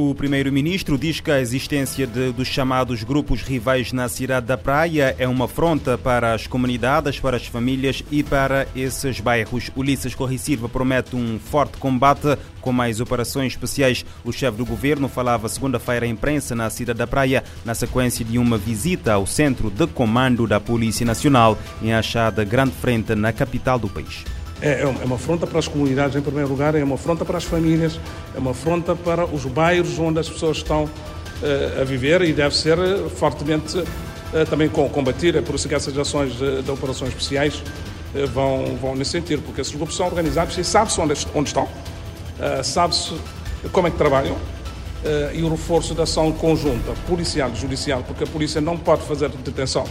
O primeiro-ministro diz que a existência de, dos chamados grupos rivais na cidade da Praia é uma afronta para as comunidades, para as famílias e para esses bairros. Ulisses Correia Silva promete um forte combate com mais operações especiais. O chefe do governo falava segunda-feira à imprensa na cidade da Praia, na sequência de uma visita ao centro de comando da Polícia Nacional, em Achada Grande Frente, na capital do país. É, é, é uma afronta para as comunidades, em primeiro lugar, é uma afronta para as famílias, é uma afronta para os bairros onde as pessoas estão uh, a viver e deve ser uh, fortemente uh, também combatir. É por isso que essas ações de, de operações especiais vão, vão nesse sentido, porque esses grupos são organizados e sabe-se onde, onde, estão, sabe-se como é que trabalham e o reforço da ação conjunta, policial e judicial, porque a polícia não pode fazer detenção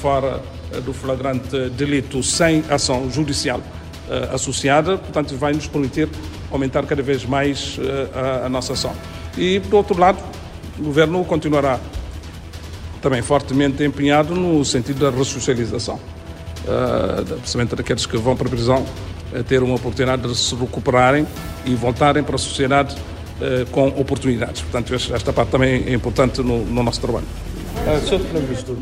fora do flagrante delito sem ação judicial uh, associada, portanto, vai nos permitir aumentar cada vez mais uh, a, a, nossa ação. E, por outro lado, o Governo continuará também fortemente empenhado no sentido da ressocialização, uh, precisamente daqueles que vão para a prisão, a ter uma oportunidade de se recuperarem e voltarem para a sociedade com oportunidades. Portanto, esta parte também é importante no, no nosso trabalho. Sr. Primeiro-Ministro,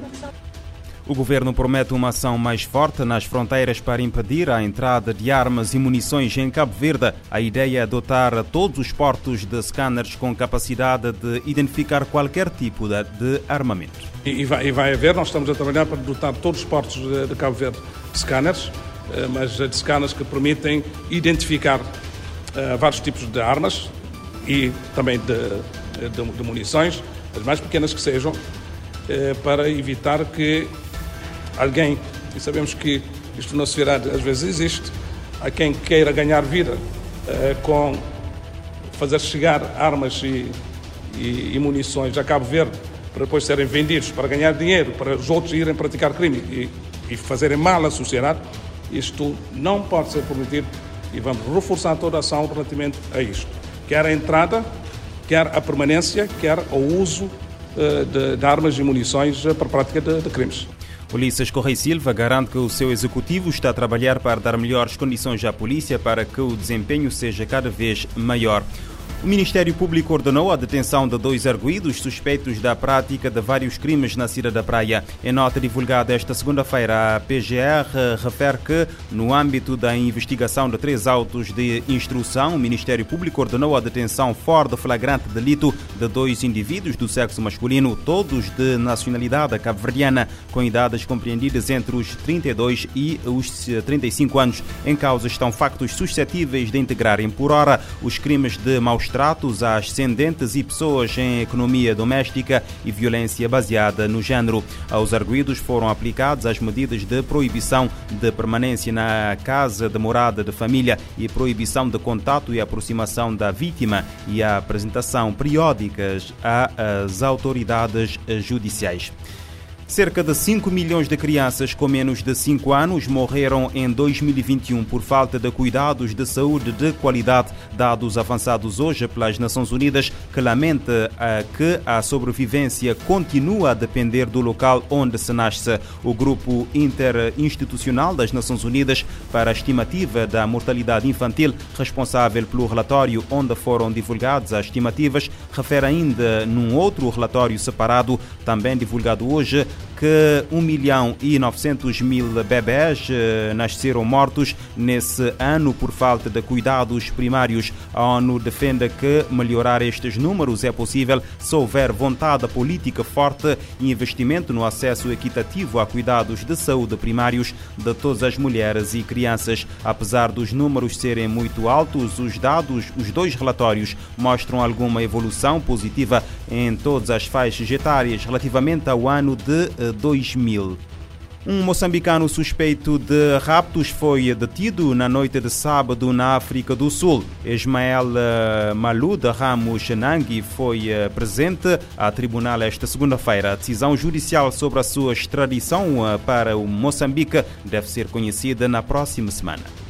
o governo promete uma ação mais forte nas fronteiras para impedir a entrada de armas e munições em Cabo Verde. A ideia é dotar todos os portos de scanners com capacidade de identificar qualquer tipo de, armamento. E vai, e vai, haver, nós estamos a trabalhar para dotar todos os portos de, de Cabo Verde de scanners, eh, mas de scanners que permitem identificar uh, vários tipos de armas e também de, de, de munições, as mais pequenas que sejam, uh, para evitar que alguém, e sabemos que isto na sociedade às vezes existe, há quem queira ganhar vida uh, com fazer chegar armas e, e, e, munições a Cabo Verde para depois serem vendidos para ganhar dinheiro, para os outros irem praticar crime e, e fazerem mal à sociedade, isto não pode ser permitido e vamos reforçar toda a ação relativamente a isto. Quer a entrada, quer a permanência, quer o uso uh, de, de, armas e munições para a prática de, de crimes. Ulisses Correia Silva garante que o seu executivo está a trabalhar para dar melhores condições à polícia para que o desempenho seja cada vez maior. O Ministério Público ordenou a detenção de dois arguídos suspeitos da prática de vários crimes na Cidade da Praia. Em nota divulgada esta segunda-feira, a PGR refere que, no âmbito da investigação de três autos de instrução, o Ministério Público ordenou a detenção fora de flagrante delito de dois indivíduos do sexo masculino, todos de nacionalidade cabo-verdiana, com idades compreendidas entre os 32 e os 35 anos. Em causa estão factos suscetíveis de integrarem por hora os crimes de maus tratos a ascendentes e pessoas em economia doméstica e violência baseada no género. Aos arguídos foram aplicadas as medidas de proibição de permanência na casa de morada de família e proibição de contato e aproximação da vítima e a apresentação periódicas às autoridades judiciais. Cerca de 5 milhões de crianças com menos de 5 anos morreram em 2021 por falta de cuidados de saúde de qualidade, dados avançados hoje pelas Nações Unidas, que lamenta eh, que a sobrevivência continua a depender do local onde se nasce. O Grupo Interinstitucional das Nações Unidas para a Estimativa da Mortalidade Infantil, responsável pelo relatório onde foram divulgadas as estimativas, refere ainda num outro relatório separado, também divulgado hoje, que 1 milhão e 900 mil bebés eh, nasceram mortos nesse ano por falta de cuidados primários. A ONU defende que melhorar estes números é possível se houver vontade política forte e investimento no acesso equitativo a cuidados de saúde primários de todas as mulheres e crianças. Apesar dos números serem muito altos, os dados, os dois relatórios mostram alguma evolução positiva em todas as faixas etárias relativamente ao ano de 2000. Um moçambicano suspeito de raptos foi detido na noite de sábado na África do Sul. Ismael eh, Maluda Ramos Nangi foi eh, presente a tribunal esta segunda-feira. A decisão judicial sobre a sua extradição eh, para o Moçambique deve ser conhecida na próxima semana.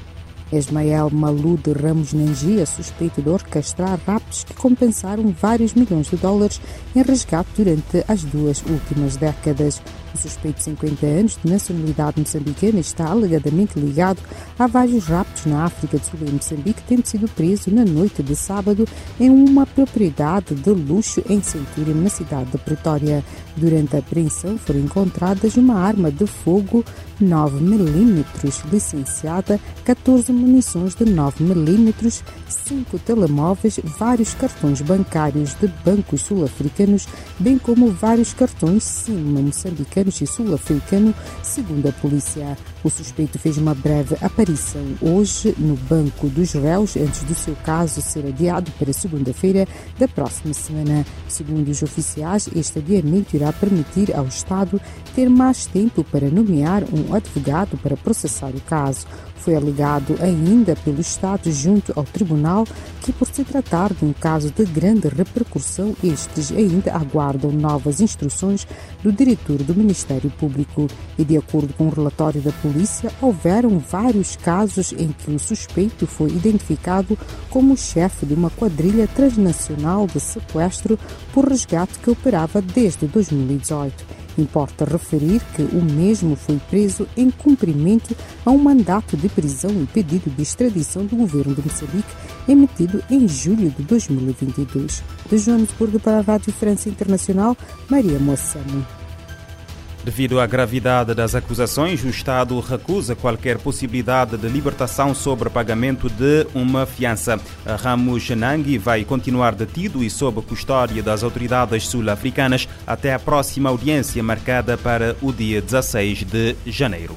Ismael Malu de Ramos Nangi é suspeito de orquestrar raptos que compensaram vários milhões de dólares em resgate durante as duas últimas décadas. O suspeito de 50 anos, de nacionalidade moçambicana, está alegadamente ligado a vários raptos na África do Sul e Moçambique, tendo sido preso na noite de sábado em uma propriedade de luxo em Centúria, na cidade de Pretória. Durante a apreensão foram encontradas uma arma de fogo 9mm licenciada, 14 munições de 9mm, 5 telemóveis, vários cartões bancários de bancos sul-africanos, bem como vários cartões SIM moçambicanos e sul-africano, segundo a polícia. O suspeito fez uma breve aparição hoje no Banco dos Réus antes do seu caso ser adiado para segunda-feira da próxima semana. Segundo os oficiais, este adiamento irá permitir ao Estado ter mais tempo para nomear um advogado para processar o caso. Foi alegado ainda pelo Estado junto ao Tribunal que, por se tratar de um caso de grande repercussão, estes ainda aguardam novas instruções do diretor do Ministério Público. E, de acordo com o relatório da polícia, houveram vários casos em que o suspeito foi identificado como chefe de uma quadrilha transnacional de sequestro por resgate que operava desde 2018. Importa referir que o mesmo foi preso em cumprimento a um mandato de prisão e pedido de extradição do governo de Moçambique emitido em julho de 2022. De Joanesburgo para a Rádio França Internacional, Maria Moçamo. Devido à gravidade das acusações, o Estado recusa qualquer possibilidade de libertação sobre pagamento de uma fiança. Ramos Nangui vai continuar detido e sob custódia das autoridades sul-africanas até a próxima audiência marcada para o dia 16 de janeiro.